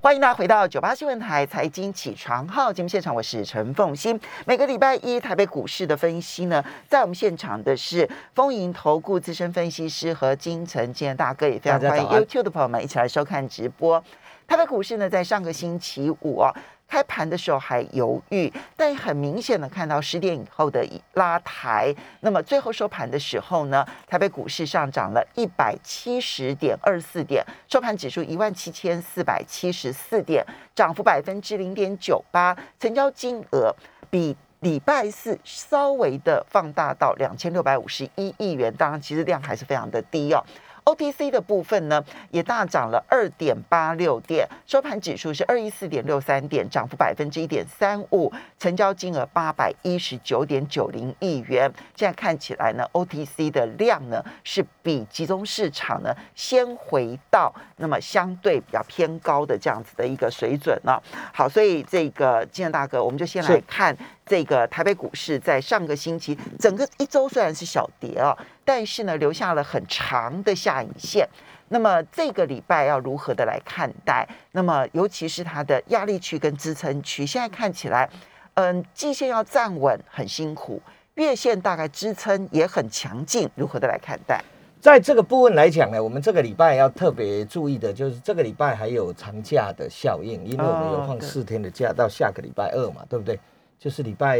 欢迎大家回到九八新闻台财经起床号节目现场，我是陈凤欣。每个礼拜一台北股市的分析呢，在我们现场的是丰盈投顾资深分析师和金城建大哥，也非常欢迎 YouTube 的朋友们一起来收看直播。台北股市呢，在上个星期五啊。开盘的时候还犹豫，但很明显的看到十点以后的拉抬，那么最后收盘的时候呢，台北股市上涨了一百七十点二四点，收盘指数一万七千四百七十四点，涨幅百分之零点九八，成交金额比礼拜四稍微的放大到两千六百五十一亿元，当然其实量还是非常的低哦。OTC 的部分呢，也大涨了二点八六点，收盘指数是二一四点六三点，涨幅百分之一点三五，成交金额八百一十九点九零亿元。现在看起来呢，OTC 的量呢是比集中市场呢先回到那么相对比较偏高的这样子的一个水准了。好，所以这个金仁大哥，我们就先来看。这个台北股市在上个星期整个一周虽然是小跌啊，但是呢留下了很长的下影线。那么这个礼拜要如何的来看待？那么尤其是它的压力区跟支撑区，现在看起来，嗯，季线要站稳很辛苦，月线大概支撑也很强劲，如何的来看待？在这个部分来讲呢，我们这个礼拜要特别注意的就是这个礼拜还有长假的效应，因为我们有放四天的假到下个礼拜二嘛，对不对？就是礼拜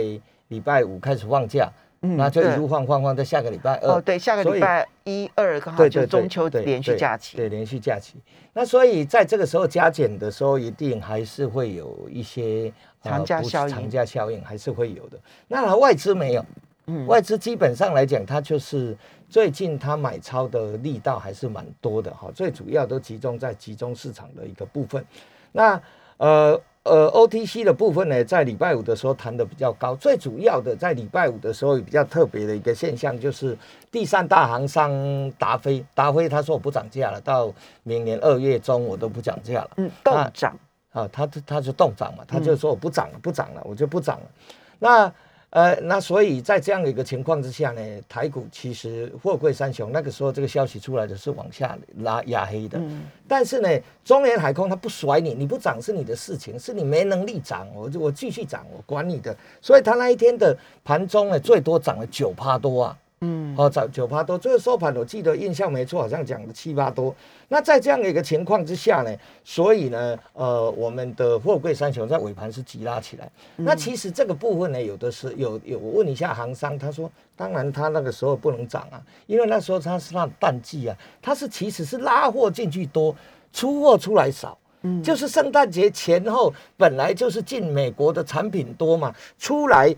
礼拜五开始放假，嗯那就一路放放放，在下个礼拜二。哦，对，下个礼拜一二刚好就中秋连续假期。对，连续假期。那所以在这个时候加减的时候，一定还是会有一些长假效应，长假效应还是会有的。那外资没有，嗯，外资基本上来讲，它就是最近它买超的力道还是蛮多的哈，最主要都集中在集中市场的一个部分。那呃。呃，OTC 的部分呢，在礼拜五的时候谈的比较高。最主要的，在礼拜五的时候比较特别的一个现象，就是第三大行商达飞，达飞他说我不涨价了，到明年二月中我都不涨价了。嗯，动涨啊，他他他就动涨嘛，他就说我不涨了，不涨了，我就不涨了。那呃，那所以在这样的一个情况之下呢，台股其实货柜三雄那个时候这个消息出来的是往下拉压黑的，但是呢，中原海空它不甩你，你不涨是你的事情，是你没能力涨，我就我继续涨，我管你的。所以它那一天的盘中呢，最多涨了九趴多啊。嗯，哦，涨九趴多，最后收盘我记得印象没错，好像讲了七八多。那在这样的一个情况之下呢，所以呢，呃，我们的货柜三雄在尾盘是急拉起来。那其实这个部分呢，有的是有有，我问一下行商，他说，当然他那个时候不能涨啊，因为那时候他是那淡季啊，他是其实是拉货进去多，出货出来少。嗯，就是圣诞节前后本来就是进美国的产品多嘛，出来。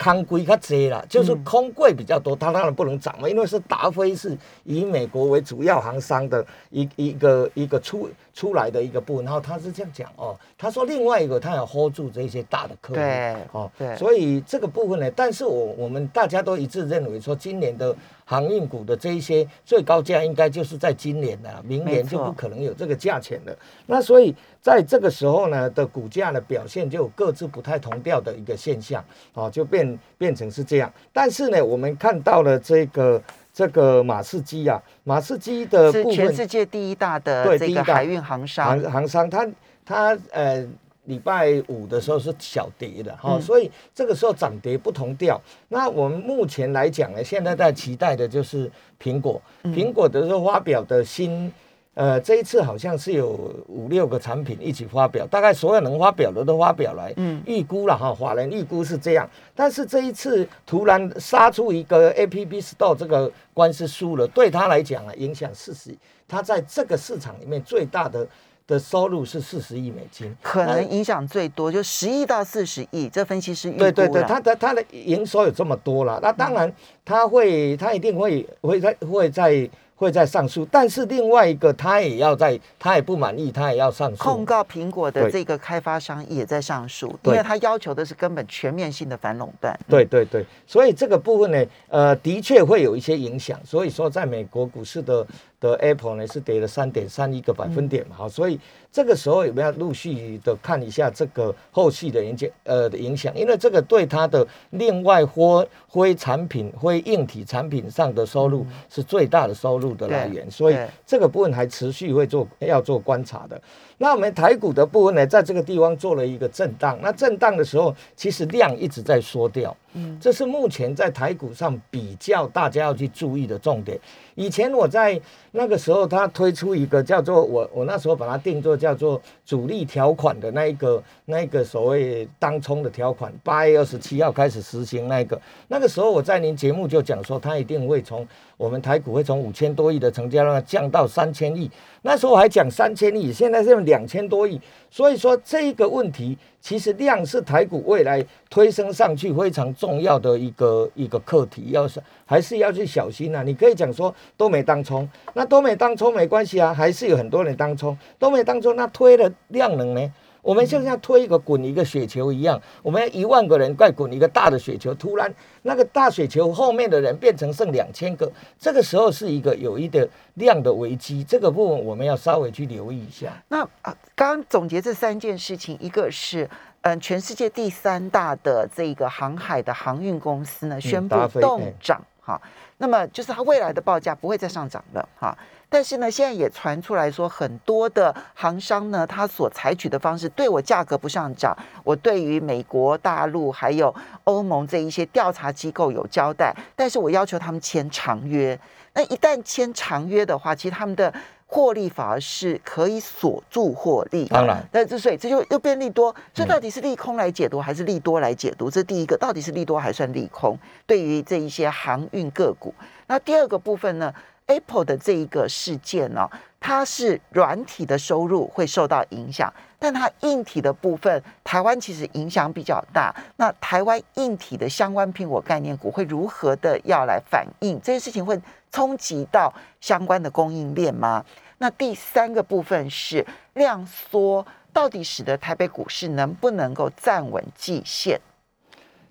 康柜较济啦，就是空柜比较多，它当然不能涨嘛，因为是达菲是以美国为主要行商的一一个一个出出来的一个部分，然后他是这样讲哦，他说另外一个他要 hold 住这些大的客户，对，哦，对，所以这个部分呢，但是我我们大家都一致认为说今年的。航运股的这一些最高价应该就是在今年的，明年就不可能有这个价钱了。那所以在这个时候呢的股价的表现就各自不太同调的一个现象，哦，就变变成是这样。但是呢，我们看到了这个这个马士基啊，马士基的是全世界第一大的这个海运航商，航航商，它它呃。礼拜五的时候是小跌的哈，所以这个时候涨跌不同调。那我们目前来讲呢，现在在期待的就是苹果，苹果的时候发表的新，呃，这一次好像是有五六个产品一起发表，大概所有能发表的都发表来，嗯，预估了哈，法人预估是这样。但是这一次突然杀出一个 A P P Store 这个官司输了，对他来讲啊，影响四十，他在这个市场里面最大的。的收入是四十亿美金，可能影响最多就十亿到四十亿。这分析师预估对对对，他的他的营收有这么多了，那当然他会，他一定会会在会在。会在上诉，但是另外一个他也要在，他也不满意，他也要上诉。控告苹果的这个开发商也在上诉，因为他要求的是根本全面性的反垄断。对对对，所以这个部分呢，呃，的确会有一些影响。所以说，在美国股市的的 Apple 呢是跌了三点三一个百分点嘛，好，所以这个时候有没有陆续的看一下这个后续的影响？呃，的影响，因为这个对它的另外灰灰产品、灰硬体产品上的收入是最大的收入。的来源，所以这个部分还持续会做要做观察的。那我们台股的部分呢，在这个地方做了一个震荡。那震荡的时候，其实量一直在缩掉。嗯，这是目前在台股上比较大家要去注意的重点。以前我在那个时候，他推出一个叫做我我那时候把它定做叫做主力条款的那一个那一个所谓当冲的条款，八月二十七号开始实行那个。那个时候我在您节目就讲说，他一定会从我们台股会从五千多亿的成交量降到三千亿。那时候还讲三千亿，现在是用两千多亿。所以说这一个问题，其实量是台股未来推升上去非常重要的一个一个课题，要是还是要去小心啊。你可以讲说都没当冲，那都没当冲没关系啊，还是有很多人当冲，都没当冲，那推的量能呢？我们就像推一个滚一个雪球一样，我们一万个人在滚一个大的雪球，突然那个大雪球后面的人变成剩两千个，这个时候是一个有一个量的危机，这个部分我们要稍微去留意一下。那啊，刚刚总结这三件事情，一个是嗯，全世界第三大的这个航海的航运公司呢宣布冻涨哈，那么就是它未来的报价不会再上涨了哈。但是呢，现在也传出来说，很多的行商呢，他所采取的方式，对我价格不上涨，我对于美国大陆还有欧盟这一些调查机构有交代，但是我要求他们签长约。那一旦签长约的话，其实他们的获利反而是可以锁住获利。当然，那之所以这就又变利多，这到底是利空来解读还是利多来解读？这第一个，到底是利多还算利空？对于这一些航运个股，那第二个部分呢？Apple 的这一个事件呢，它是软体的收入会受到影响，但它硬体的部分，台湾其实影响比较大。那台湾硬体的相关苹果概念股会如何的要来反应这些事情，会冲击到相关的供应链吗？那第三个部分是量缩，到底使得台北股市能不能够站稳季线？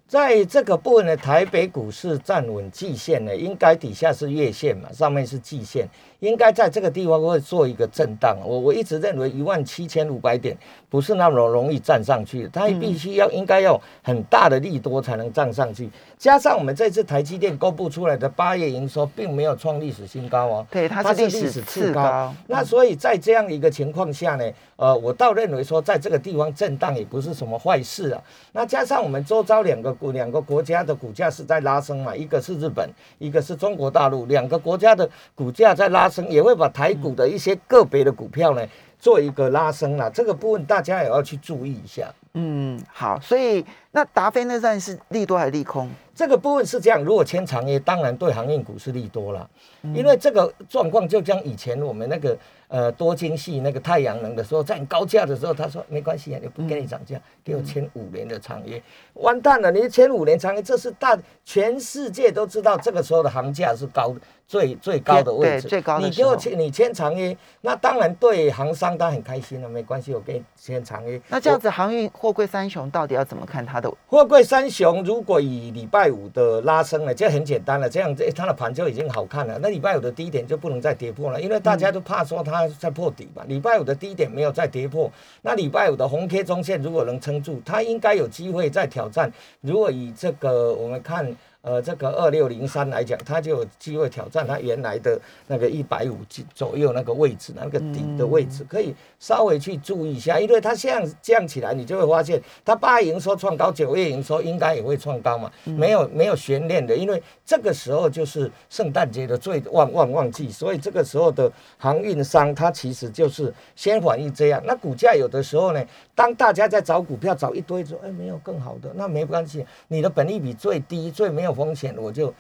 在这个部分呢，台北股市站稳季线呢，应该底下是月线嘛，上面是季线。应该在这个地方会做一个震荡，我我一直认为一万七千五百点不是那么容易站上去，它必须要应该要很大的利多才能站上去。加上我们这次台积电公布出来的八月营收并没有创历史新高哦，对，它是历史次高。那所以在这样一个情况下呢，呃，我倒认为说在这个地方震荡也不是什么坏事啊。那加上我们周遭两个国两个国家的股价是在拉升嘛，一个是日本，一个是中国大陆，两个国家的股价在拉。也会把台股的一些个别的股票呢做一个拉升啦，这个部分大家也要去注意一下。嗯，好，所以那达菲那算是利多还是利空？这个部分是这样，如果签长约，当然对航运股是利多了，因为这个状况就像以前我们那个呃多晶系那个太阳能的时候，在很高价的时候，他说没关系啊，你不给你涨价，给我签五年的长约，完蛋了，你签五年长约，这是大全世界都知道，这个时候的行价是高最最高的位置，最高的你给我签你签长约，那当然对行商他很开心了，没关系，我给你签长约。那这样子航运货柜三雄到底要怎么看它的？货柜三雄如果以礼拜五的拉升了，这很简单了。这样子，它的盘就已经好看了。那礼拜五的低点就不能再跌破了，因为大家都怕说它在破底嘛。礼拜五的低点没有再跌破，那礼拜五的红 K 中线如果能撑住，它应该有机会再挑战。如果以这个我们看。呃，这个二六零三来讲，它就有机会挑战它原来的那个一百五左右那个位置，那个底的位置，可以稍微去注意一下，因为它这样降起来，你就会发现它八月营收创高，九月营收应该也会创高嘛，没有没有悬念的，因为这个时候就是圣诞节的最旺旺旺季，所以这个时候的航运商它其实就是先反应这样，那股价有的时候呢，当大家在找股票找一堆说，哎，没有更好的，那没关系，你的本利比最低，最没有。风险我就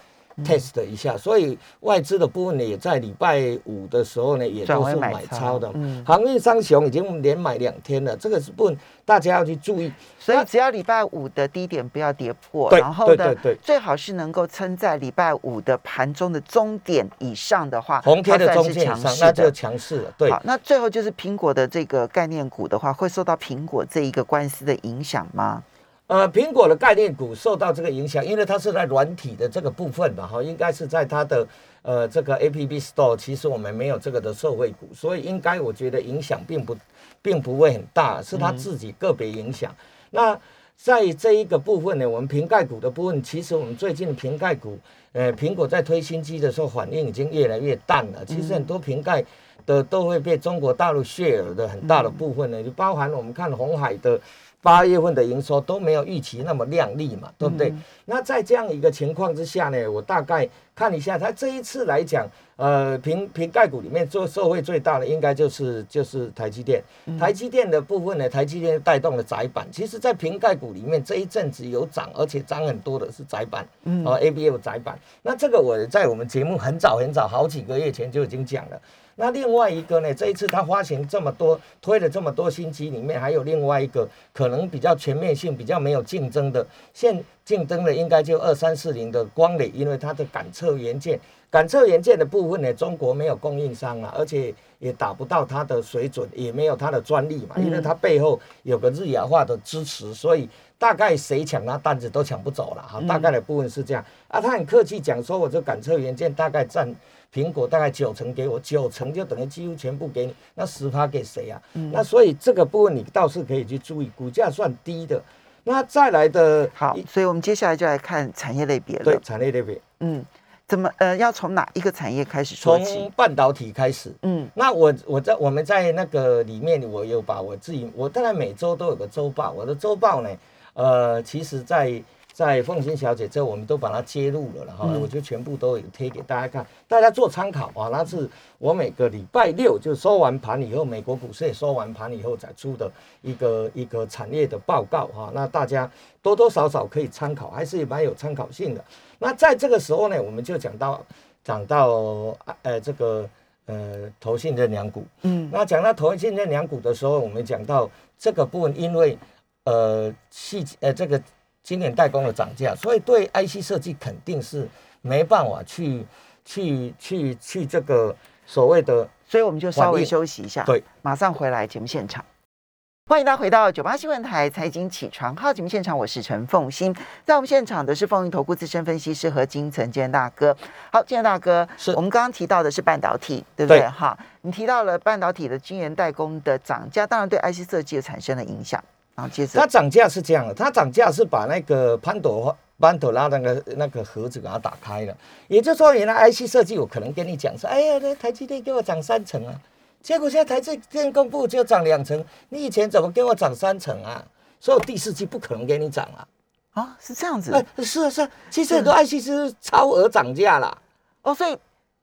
test 一下，所以外资的部分呢，也在礼拜五的时候呢，也都是买超的。嗯，航运三雄已经连买两天了，这个是不大家要去注意。所以只要礼拜五的低点不要跌破，然后呢，最好是能够撑在礼拜五的盘中的中点以上的话，红天的中线以上，那就强势了。对，好，那最后就是苹果的这个概念股的话，会受到苹果这一个官司的影响吗？呃，苹果的概念股受到这个影响，因为它是在软体的这个部分吧，哈，应该是在它的呃这个 A P P Store，其实我们没有这个的受惠股，所以应该我觉得影响并不并不会很大，是它自己个别影响。那在这一个部分呢，我们瓶盖股的部分，其实我们最近瓶盖股，呃，苹果在推新机的时候反应已经越来越淡了，其实很多瓶盖。的都会被中国大陆 share 的很大的部分呢，就包含我们看红海的八月份的营收都没有预期那么亮丽嘛，对不对？那在这样一个情况之下呢，我大概看一下，它这一次来讲，呃，瓶瓶盖股里面做受惠最大的应该就是就是台积电，台积电的部分呢，台积电带动了窄板，其实在瓶盖股里面这一阵子有涨，而且涨很多的是窄板，哦，A B F 窄板，那这个我在我们节目很早很早好几个月前就已经讲了。那另外一个呢？这一次他发行这么多，推了这么多新机，里面还有另外一个可能比较全面性、比较没有竞争的。现竞争的应该就二三四零的光磊，因为它的感测元件、感测元件的部分呢，中国没有供应商啊，而且也达不到它的水准，也没有它的专利嘛，因为它背后有个日亚化的支持，所以大概谁抢那单子都抢不走了哈。大概的部分是这样啊，他很客气讲说，我这感测元件大概占。苹果大概九成给我，九成就等于几乎全部给你，那十趴给谁啊？那所以这个部分你倒是可以去注意，股价算低的。那再来的，好，所以我们接下来就来看产业类别了。对，产业类别，嗯，怎么呃，要从哪一个产业开始说起？从半导体开始。嗯，那我我在我们在那个里面，我有把我自己，我大概每周都有个周报，我的周报呢，呃，其实在。在凤欣小姐这，我们都把它揭露了了哈，我就全部都有贴给大家看，大家做参考啊。那是我每个礼拜六就收完盘以后，美国股市也收完盘以后再出的一个一个产业的报告哈。那大家多多少少可以参考，还是蛮有参考性的。那在这个时候呢，我们就讲到讲到呃这个呃投信的两股，嗯，那讲到投信的两股的时候，我们讲到这个部分，因为呃细呃这个。今年代工的涨价，所以对 IC 设计肯定是没办法去去去去这个所谓的，所以我们就稍微休息一下，对，马上回来节目现场。欢迎大家回到九八新闻台财经起床号节目现场，我是陈凤欣，在我们现场的是风云投顾资深分析师和金城建大哥。好，建大哥，是我们刚刚提到的是半导体，对不对？哈，你提到了半导体的晶圆代工的涨价，当然对 IC 设计产生了影响。它涨价是这样的，它涨价是把那个潘朵潘朵拉那个那个盒子给它打开了，也就是说，原来 IC 设计我可能跟你讲说，哎呀，那台积电给我涨三成啊，结果现在台积电公布就涨两成，你以前怎么给我涨三成啊？所以第四季不可能给你涨啊！啊，是这样子？哎，是啊是啊，其实很多 IC 是超额涨价了，哦，所以。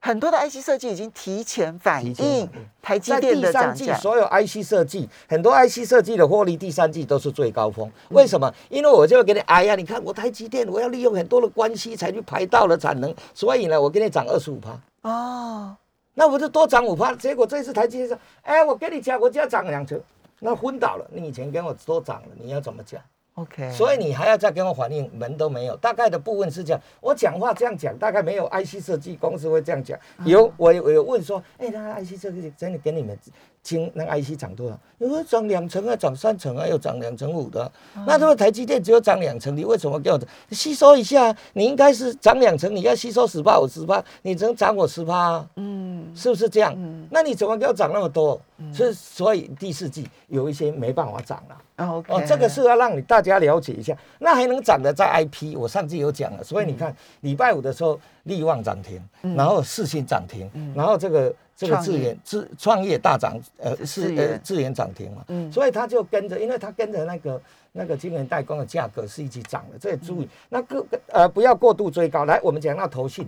很多的 IC 设计已经提前反映台积电的涨价。所有 IC 设计，很多 IC 设计的获利，第三季都是最高峰。为什么？因为我就会给你，哎呀，你看我台积电，我要利用很多的关系才去排到了产能，所以呢，我给你涨二十五趴。哦，那我就多涨五趴。结果这次台积电说，哎，我跟你讲，我就要涨两成，那昏倒了。你以前跟我多涨了，你要怎么讲？OK，所以你还要再跟我反映，门都没有。大概的部分是这样，我讲话这样讲，大概没有 IC 设计公司会这样讲。有我我有问说，哎，那 IC 设计真的给你们听那 IC 涨多少？因为涨两成啊，涨三成啊，又涨两成五的。那这个台积电只有涨两成，你为什么给我吸收一下？你应该是涨两成，你要吸收十八五十八，你只能涨我十八。嗯，是不是这样？嗯，那你怎么给我涨那么多？是所以第四季有一些没办法涨了。哦，这个是要让你大家了解一下，那还能涨的在 IP，我上次有讲了，所以你看礼拜五的时候利旺涨停，然后四星涨停，然后这个这个智源智创业大涨，呃是呃智源涨停嘛，所以他就跟着，因为他跟着那个那个晶圆代工的价格是一起涨的，这也注意，那个呃不要过度追高。来，我们讲到投信，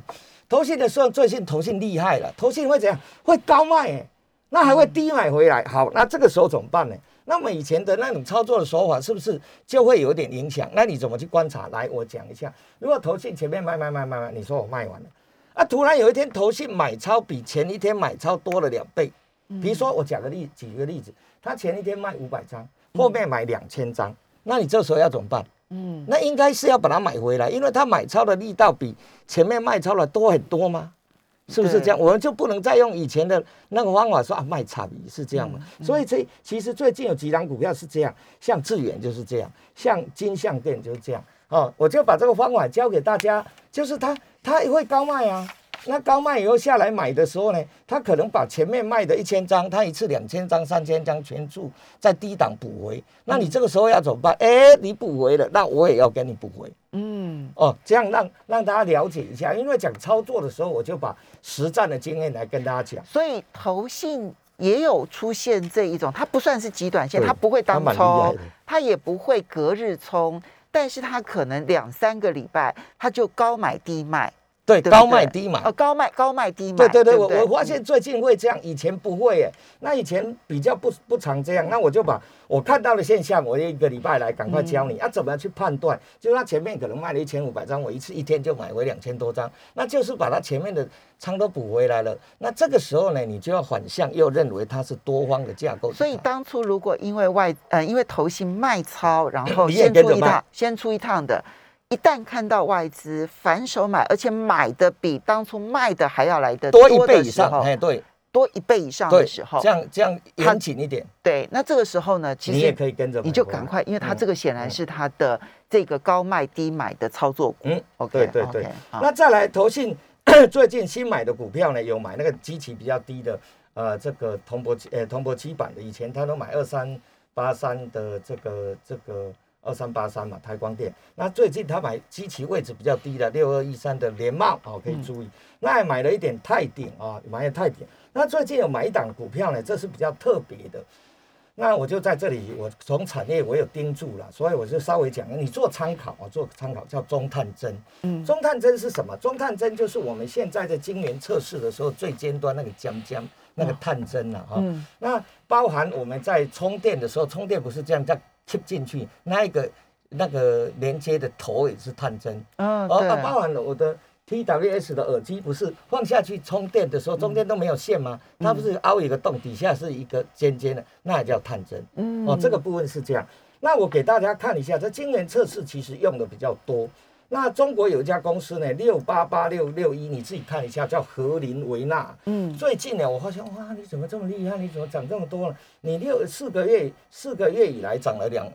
投信的时候最近投信厉害了，投信会怎样？会高卖哎，那还会低买回来。好，那这个时候怎么办呢？那么以前的那种操作的手法是不是就会有点影响？那你怎么去观察？来，我讲一下。如果投信前面卖卖卖卖卖，你说我卖完了，啊，突然有一天投信买超比前一天买超多了两倍。比如说我讲个例，举个例子，他前一天卖五百张，后面买两千张，那你这时候要怎么办？嗯，那应该是要把它买回来，因为他买超的力道比前面卖超的多很多吗？是不是这样？我们就不能再用以前的那个方法说啊卖差别是这样嘛？所以这其实最近有几档股票是这样，像致远就是这样，像金象店就是这样。哦，我就把这个方法教给大家，就是它它会高卖啊，那高卖以后下来买的时候呢，他可能把前面卖的一千张，他一次两千张、三千张全数在低档补回。那你这个时候要怎么办？哎，你补回了，那我也要给你补回。嗯。嗯，哦，这样让让大家了解一下，因为讲操作的时候，我就把实战的经验来跟大家讲。所以投信也有出现这一种，它不算是极短线，它不会当冲，它也不会隔日冲，但是它可能两三个礼拜，它就高买低卖。对，高卖低买，哦，高卖高卖低买。对对对，我我发现最近会这样，以前不会诶。那以前比较不不常这样，那我就把我看到的现象，我一个礼拜来赶快教你，要怎么样去判断？就他前面可能卖了一千五百张，我一次一天就买回两千多张，那就是把他前面的仓都补回来了。那这个时候呢，你就要反向又认为它是多方的架构。所以当初如果因为外呃因为投信卖超，然后 先出一趟，先出一趟的。一旦看到外资反手买，而且买的比当初卖的还要来的多一倍以上，哎，对，多一倍以上的时候，这样这样严谨一点，对，那这个时候呢，其实你也可以跟着，你就赶快，因为它这个显然是它的这个高卖低买的操作股，嗯，OK，对对对，那再来投信 最近新买的股票呢，有买那个基期比较低的，呃，这个铜箔呃铜箔基板的，以前他都买二三八三的这个这个。二三八三嘛，台光电。那最近他买机器位置比较低的六二一三的联茂哦，可以注意。那还买了一点泰鼎啊，买了泰鼎。那最近有买一档股票呢，这是比较特别的。那我就在这里，我从产业我有盯住了，所以我就稍微讲，你做参考啊，做参考叫中探针。嗯，中探针是什么？中探针就是我们现在的晶圆测试的时候最尖端那个浆浆那个探针了哈。那包含我们在充电的时候，充电不是这样在。切进去，那一个那个连接的头也是探针，哦，哦，包含了我的 TWS 的耳机，不是放下去充电的时候中间都没有线吗？它不是凹一个洞，底下是一个尖尖的，那也叫探针，嗯，哦，这个部分是这样。那我给大家看一下，这今年测试其实用的比较多。那中国有一家公司呢，六八八六六一，你自己看一下，叫和林维纳。嗯，最近呢，我发现哇，你怎么这么厉害？你怎么涨这么多了？你六四个月四个月以来涨了两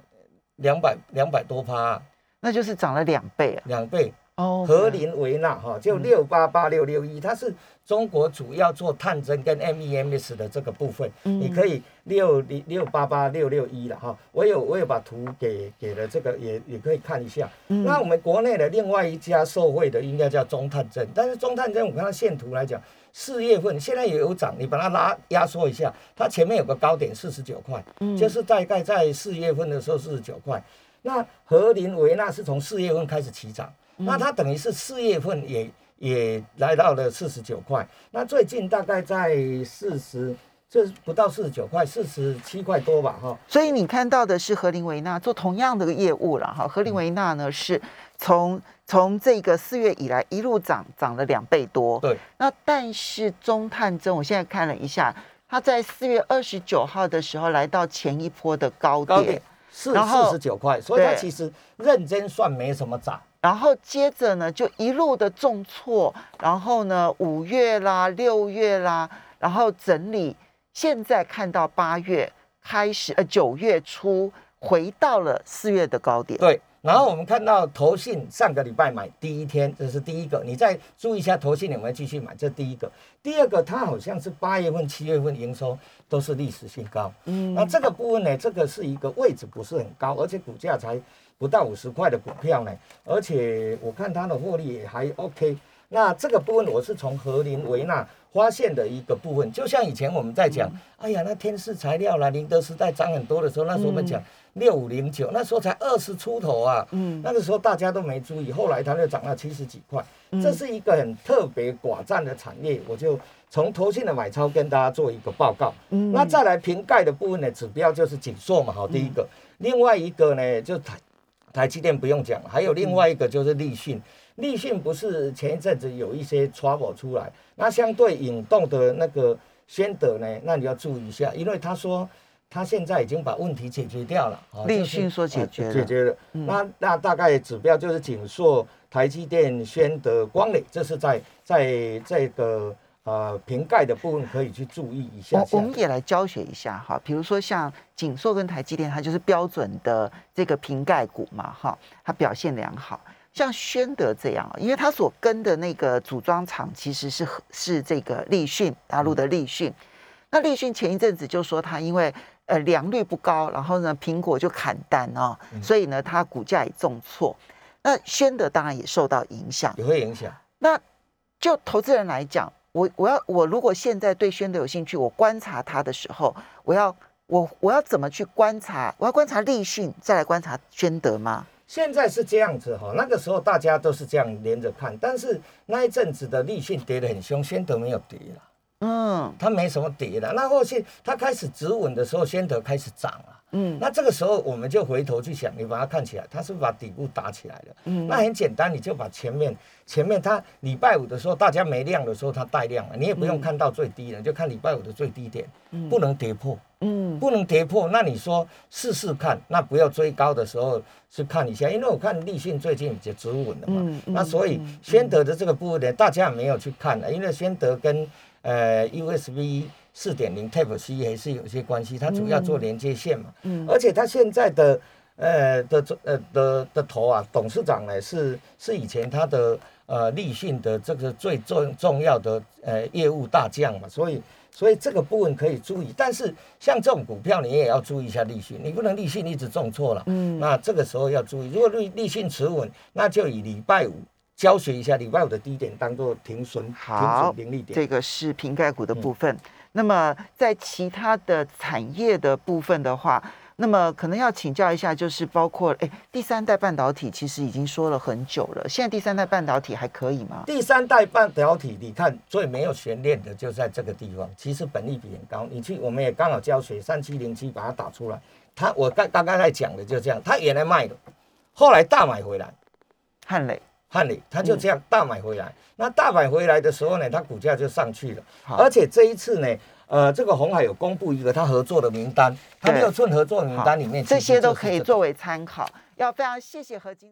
两百两百多趴，那就是涨了两倍啊，两倍。哦，和林维纳哈，就六八八六六一，它是中国主要做探针跟 MEMS 的这个部分，你可以六六六八八六六一了哈。我有我有把图给给了这个，也也可以看一下。那我们国内的另外一家受惠的应该叫中探针，但是中探针我看到线图来讲，四月份现在也有涨，你把它拉压缩一下，它前面有个高点四十九块，就是大概在四月份的时候四十九块。那和林维纳是从四月份开始起涨。那它等于是四月份也也来到了四十九块，那最近大概在四十，这不到四十九块，四十七块多吧，哈。所以你看到的是和林维纳做同样的业务了，哈。和林维纳呢是从从这个四月以来一路涨，涨了两倍多。对。那但是中探针，我现在看了一下，它在四月二十九号的时候来到前一波的高点，四四十九块，所以它其实认真算没什么涨。然后接着呢，就一路的重挫，然后呢，五月啦、六月啦，然后整理，现在看到八月开始，呃，九月初回到了四月的高点。对，然后我们看到投信上个礼拜买第一天，这是第一个，你再注意一下投信有没有继续买，这第一个。第二个，它好像是八月份、七月份营收都是历史新高。嗯，那这个部分呢，这个是一个位置不是很高，而且股价才。不到五十块的股票呢，而且我看它的获利也还 OK。那这个部分我是从和林维纳发现的一个部分，就像以前我们在讲，哎呀，那天使材料啦、宁德时代涨很多的时候，那时候我们讲六五零九，那时候才二十出头啊，嗯，那个时候大家都没注意，后来它就涨到七十几块，这是一个很特别寡占的产业，我就从投信的买超跟大家做一个报告。嗯，那再来瓶盖的部分呢，指标就是紧缩嘛，好，第一个，另外一个呢就台。台积电不用讲，还有另外一个就是立讯。立讯不是前一阵子有一些 trouble 出来，那相对引动的那个先德呢，那你要注意一下，因为他说他现在已经把问题解决掉了。立讯说解决解决了，那那大概指标就是锦硕、台积电、宣德、光磊，这是在在这个。呃，瓶盖的部分可以去注意一下。我我们也来教学一下哈，比如说像锦硕跟台积电，它就是标准的这个瓶盖股嘛哈，它表现良好。像宣德这样，因为它所跟的那个组装厂其实是是这个立讯，大陆的立讯。那立讯前一阵子就说它因为呃良率不高，然后呢苹果就砍单哦，所以呢它股价也重挫。那宣德当然也受到影响。也会影响。那就投资人来讲，我我要我如果现在对宣德有兴趣，我观察他的时候，我要我我要怎么去观察？我要观察立讯，再来观察宣德吗？现在是这样子哈，那个时候大家都是这样连着看，但是那一阵子的立讯跌得很凶，宣德没有跌了，嗯它没什么跌的。那后续它开始止稳的时候，先得开始涨了。嗯那这个时候我们就回头去想，你把它看起来，它是不是把底部打起来了？嗯那很简单，你就把前面前面它礼拜五的时候大家没量的时候，它带量了，你也不用看到最低了，你就看礼拜五的最低点，不能跌破，嗯不能跌破。那你说试试看，那不要追高的时候去看一下，因为我看立信最近已经止稳了嘛，嗯嗯那所以嗯宣德的这个部位呢，大家也没有去看了，因为先得跟呃 USB 四点零 Type C 还是有些关系，它主要做连接线嘛，嗯。而且它现在的呃的呃的的头啊，董事长呢是是以前他的呃立讯的这个最重重要的呃业务大将嘛，所以所以这个部分可以注意，但是像这种股票你也要注意一下立讯，你不能立讯一直重错了，嗯。那这个时候要注意，如果立立讯持稳，那就以礼拜五教学一下礼拜五的低点当做停损停损盈利点。这个是瓶盖股的部分。那么在其他的产业的部分的话，那么可能要请教一下，就是包括哎，第三代半导体其实已经说了很久了，现在第三代半导体还可以吗？第三代半导体，你看最没有悬念的就在这个地方，其实本利比很高。你去，我们也刚好教学三七零七把它打出来。它我刚刚刚才讲的就这样，它原来卖的，后来大买回来，汉磊，汉理，他就这样大买回来。那大买回来的时候呢，它股价就上去了。而且这一次呢，呃，这个红海有公布一个他合作的名单，它对六寸合作名单里面这些都可以作为参考。要非常谢谢何金。